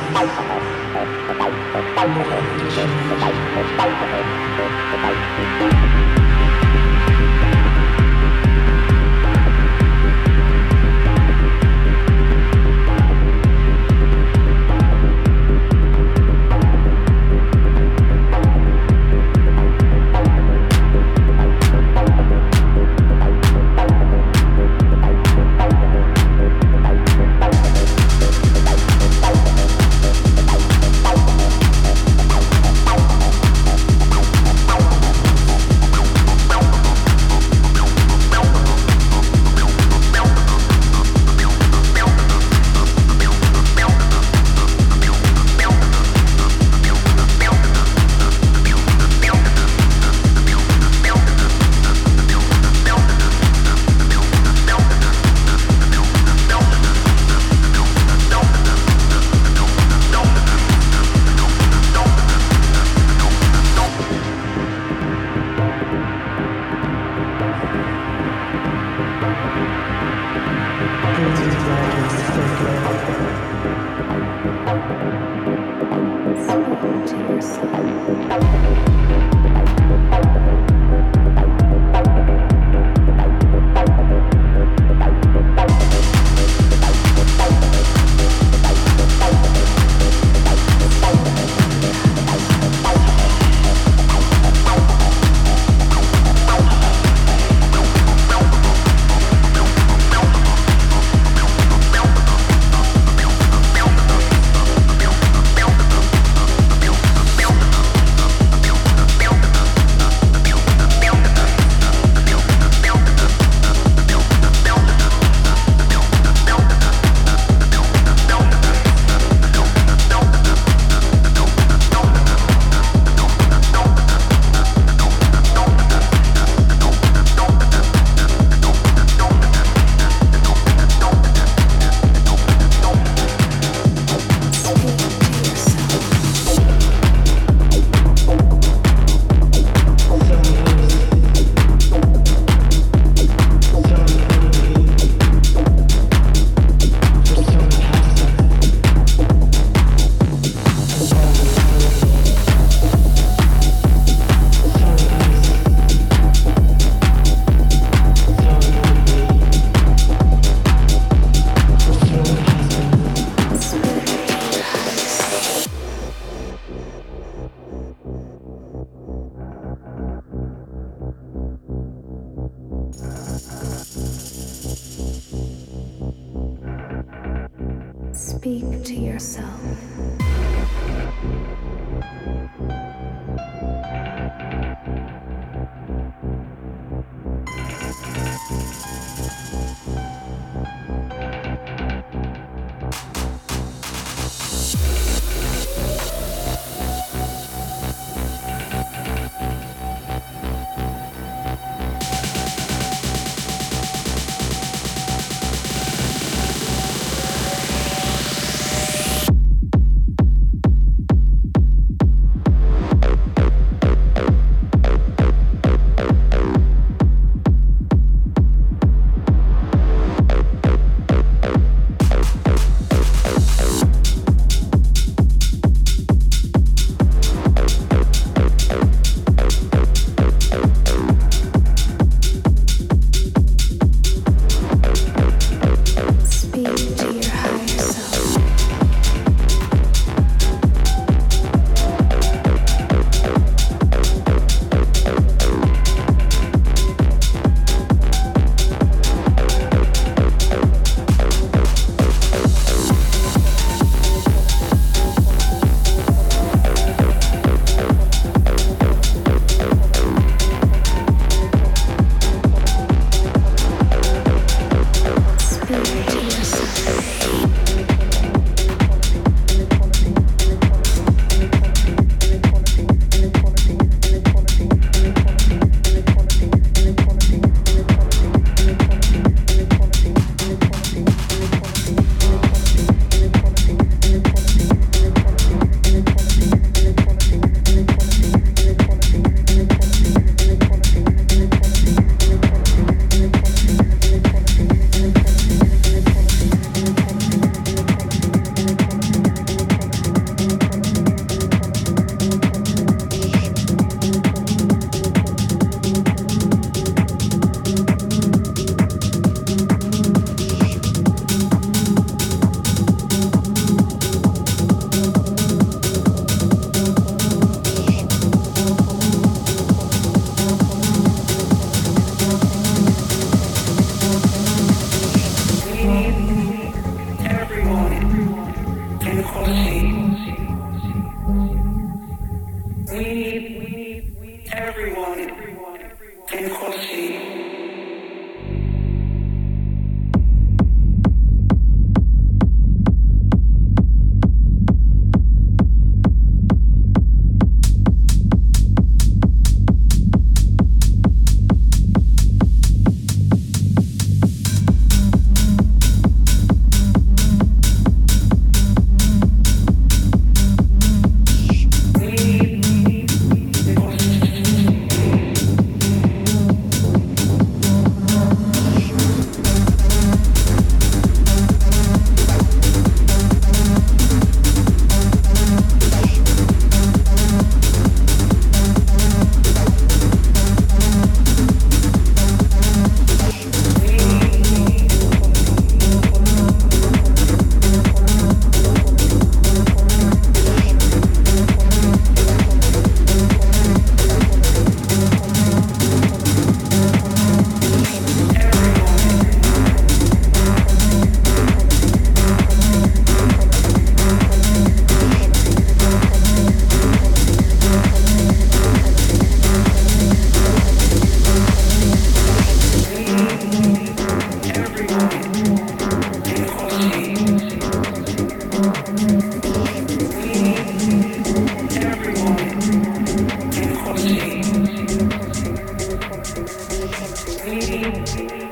bye you. Living.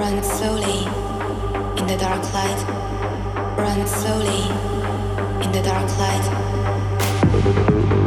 Run slowly in the dark light. Run slowly in the dark light.